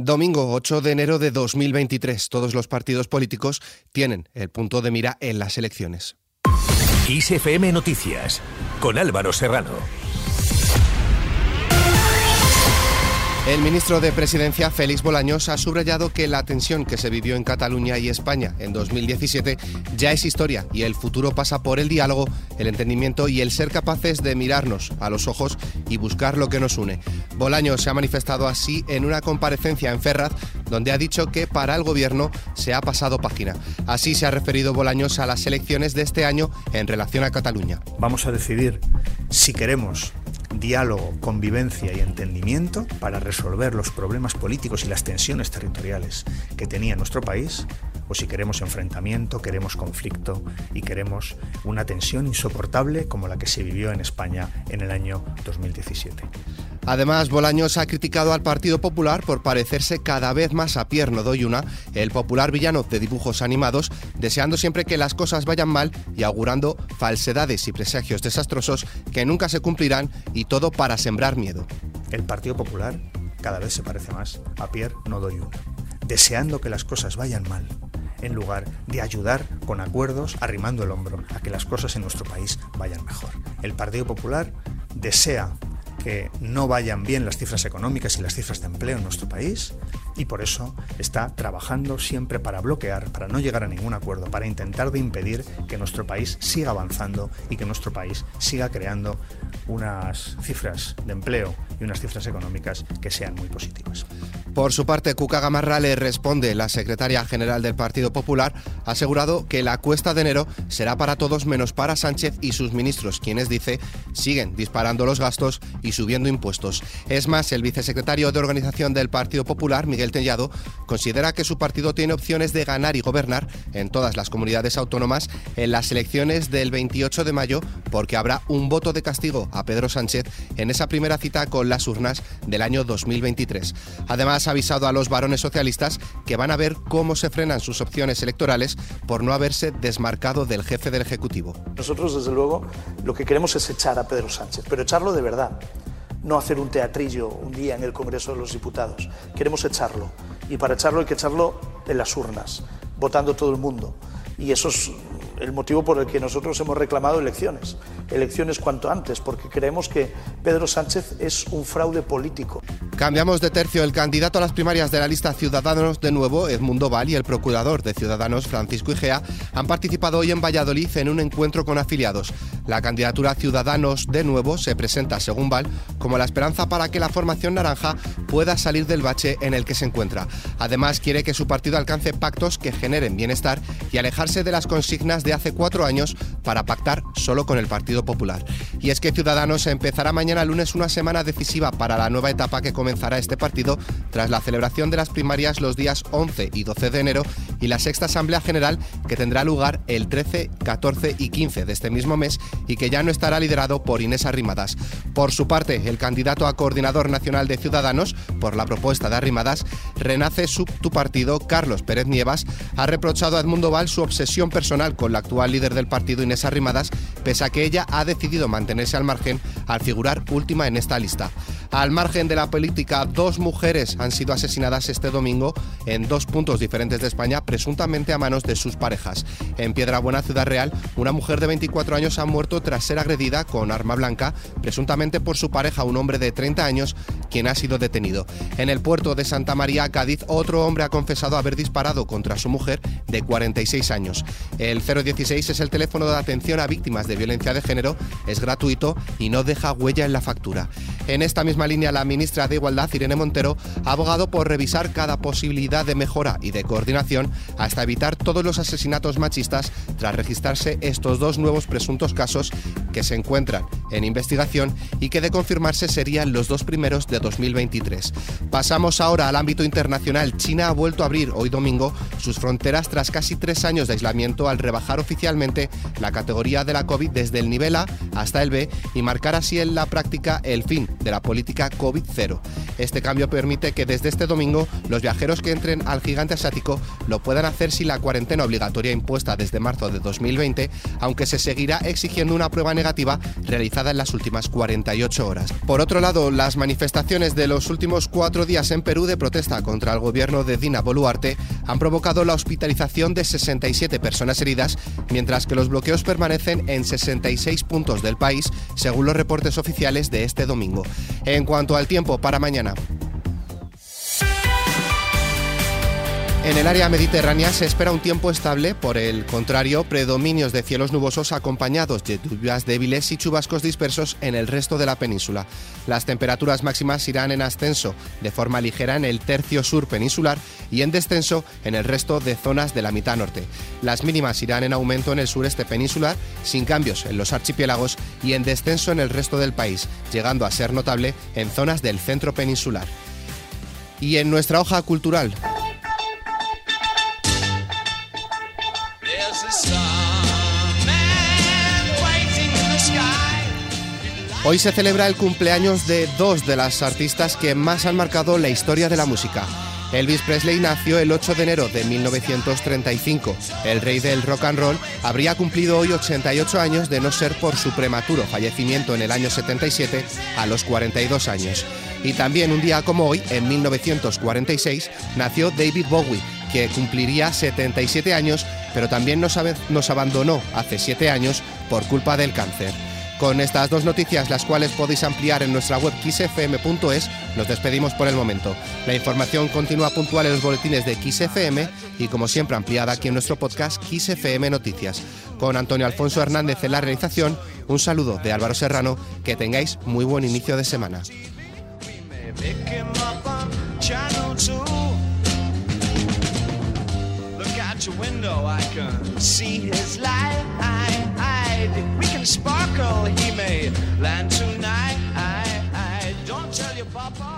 Domingo 8 de enero de 2023. Todos los partidos políticos tienen el punto de mira en las elecciones. ISFM Noticias con Álvaro Serrano. El ministro de Presidencia, Félix Bolaños, ha subrayado que la tensión que se vivió en Cataluña y España en 2017 ya es historia y el futuro pasa por el diálogo, el entendimiento y el ser capaces de mirarnos a los ojos y buscar lo que nos une. Bolaños se ha manifestado así en una comparecencia en Ferraz, donde ha dicho que para el gobierno se ha pasado página. Así se ha referido Bolaños a las elecciones de este año en relación a Cataluña. Vamos a decidir si queremos diálogo, convivencia y entendimiento para resolver los problemas políticos y las tensiones territoriales que tenía nuestro país, o si queremos enfrentamiento, queremos conflicto y queremos una tensión insoportable como la que se vivió en España en el año 2017. Además, Bolaños ha criticado al Partido Popular por parecerse cada vez más a Pierno Doyuna, el popular villano de dibujos animados, deseando siempre que las cosas vayan mal y augurando falsedades y presagios desastrosos que nunca se cumplirán y todo para sembrar miedo. El Partido Popular cada vez se parece más a Pierre Nodoyuna, deseando que las cosas vayan mal, en lugar de ayudar con acuerdos, arrimando el hombro a que las cosas en nuestro país vayan mejor. El Partido Popular desea que no vayan bien las cifras económicas y las cifras de empleo en nuestro país y por eso está trabajando siempre para bloquear, para no llegar a ningún acuerdo, para intentar de impedir que nuestro país siga avanzando y que nuestro país siga creando unas cifras de empleo y unas cifras económicas que sean muy positivas. Por su parte, Cuca Gamarra le responde, la secretaria general del Partido Popular ha asegurado que la cuesta de enero será para todos menos para Sánchez y sus ministros, quienes dice siguen disparando los gastos y subiendo impuestos. Es más, el vicesecretario de Organización del Partido Popular, Miguel Tellado, considera que su partido tiene opciones de ganar y gobernar en todas las comunidades autónomas en las elecciones del 28 de mayo porque habrá un voto de castigo a Pedro Sánchez en esa primera cita con las urnas del año 2023. Además, avisado a los varones socialistas que van a ver cómo se frenan sus opciones electorales por no haberse desmarcado del jefe del Ejecutivo. Nosotros, desde luego, lo que queremos es echar a Pedro Sánchez, pero echarlo de verdad, no hacer un teatrillo un día en el Congreso de los Diputados. Queremos echarlo, y para echarlo hay que echarlo en las urnas, votando todo el mundo. Y eso es el motivo por el que nosotros hemos reclamado elecciones, elecciones cuanto antes, porque creemos que Pedro Sánchez es un fraude político. Cambiamos de tercio. El candidato a las primarias de la lista Ciudadanos de nuevo, Edmundo Val, y el procurador de Ciudadanos, Francisco Igea, han participado hoy en Valladolid en un encuentro con afiliados. La candidatura Ciudadanos de nuevo se presenta, según Val, como la esperanza para que la formación naranja pueda salir del bache en el que se encuentra. Además, quiere que su partido alcance pactos que generen bienestar y alejarse de las consignas de hace cuatro años para pactar solo con el Partido Popular. Y es que Ciudadanos empezará mañana lunes una semana decisiva para la nueva etapa que comenzará este partido tras la celebración de las primarias los días 11 y 12 de enero y la sexta Asamblea General que tendrá lugar el 13, 14 y 15 de este mismo mes y que ya no estará liderado por Inés Arrimadas. Por su parte, el candidato a coordinador nacional de Ciudadanos, por la propuesta de Arrimadas, Renace su tu partido, Carlos Pérez Nievas, ha reprochado a Edmundo Val su obsesión personal con la actual líder del partido, Inés Arrimadas, pese a que ella ha decidido mantenerse al margen al figurar última en esta lista. Al margen de la política, dos mujeres han sido asesinadas este domingo en dos puntos diferentes de España, presuntamente a manos de sus parejas. En Piedrabuena, Ciudad Real, una mujer de 24 años ha muerto tras ser agredida con arma blanca, presuntamente por su pareja, un hombre de 30 años, quien ha sido detenido. En el puerto de Santa María, Cádiz, otro hombre ha confesado haber disparado contra su mujer de 46 años. El 016 es el teléfono de atención a víctimas de violencia de género, es gratuito y no deja huella en la factura. En esta misma línea, la ministra de Igualdad, Irene Montero, ha abogado por revisar cada posibilidad de mejora y de coordinación hasta evitar todos los asesinatos machistas tras registrarse estos dos nuevos presuntos casos que se encuentran en investigación y que de confirmarse serían los dos primeros de 2023. Pasamos ahora al ámbito internacional. China ha vuelto a abrir hoy domingo sus fronteras tras casi tres años de aislamiento al rebajar oficialmente la categoría de la COVID desde el nivel A hasta el B y marcar así en la práctica el fin de la política COVID-0. Este cambio permite que desde este domingo los viajeros que entren al gigante asiático lo puedan hacer sin la cuarentena obligatoria impuesta desde marzo de 2020, aunque se seguirá exigiendo una prueba negativa realizada en las últimas 48 horas. Por otro lado, las manifestaciones de los últimos cuatro días en Perú de protesta contra el gobierno de Dina Boluarte han provocado la hospitalización de 67 personas heridas, mientras que los bloqueos permanecen en 66 puntos del país, según los reportes oficiales de este domingo. En cuanto al tiempo para mañana, En el área mediterránea se espera un tiempo estable, por el contrario, predominios de cielos nubosos acompañados de lluvias débiles y chubascos dispersos en el resto de la península. Las temperaturas máximas irán en ascenso de forma ligera en el tercio sur peninsular y en descenso en el resto de zonas de la mitad norte. Las mínimas irán en aumento en el sureste peninsular, sin cambios en los archipiélagos y en descenso en el resto del país, llegando a ser notable en zonas del centro peninsular. Y en nuestra hoja cultural, Hoy se celebra el cumpleaños de dos de las artistas que más han marcado la historia de la música. Elvis Presley nació el 8 de enero de 1935. El rey del rock and roll habría cumplido hoy 88 años de no ser por su prematuro fallecimiento en el año 77 a los 42 años. Y también un día como hoy, en 1946, nació David Bowie, que cumpliría 77 años, pero también nos, nos abandonó hace 7 años por culpa del cáncer. Con estas dos noticias, las cuales podéis ampliar en nuestra web xfm.es, nos despedimos por el momento. La información continúa puntual en los boletines de XFM y, como siempre, ampliada aquí en nuestro podcast XFM Noticias. Con Antonio Alfonso Hernández en la realización, un saludo de Álvaro Serrano, que tengáis muy buen inicio de semana. We can sparkle. He may land tonight. I, I don't tell your papa.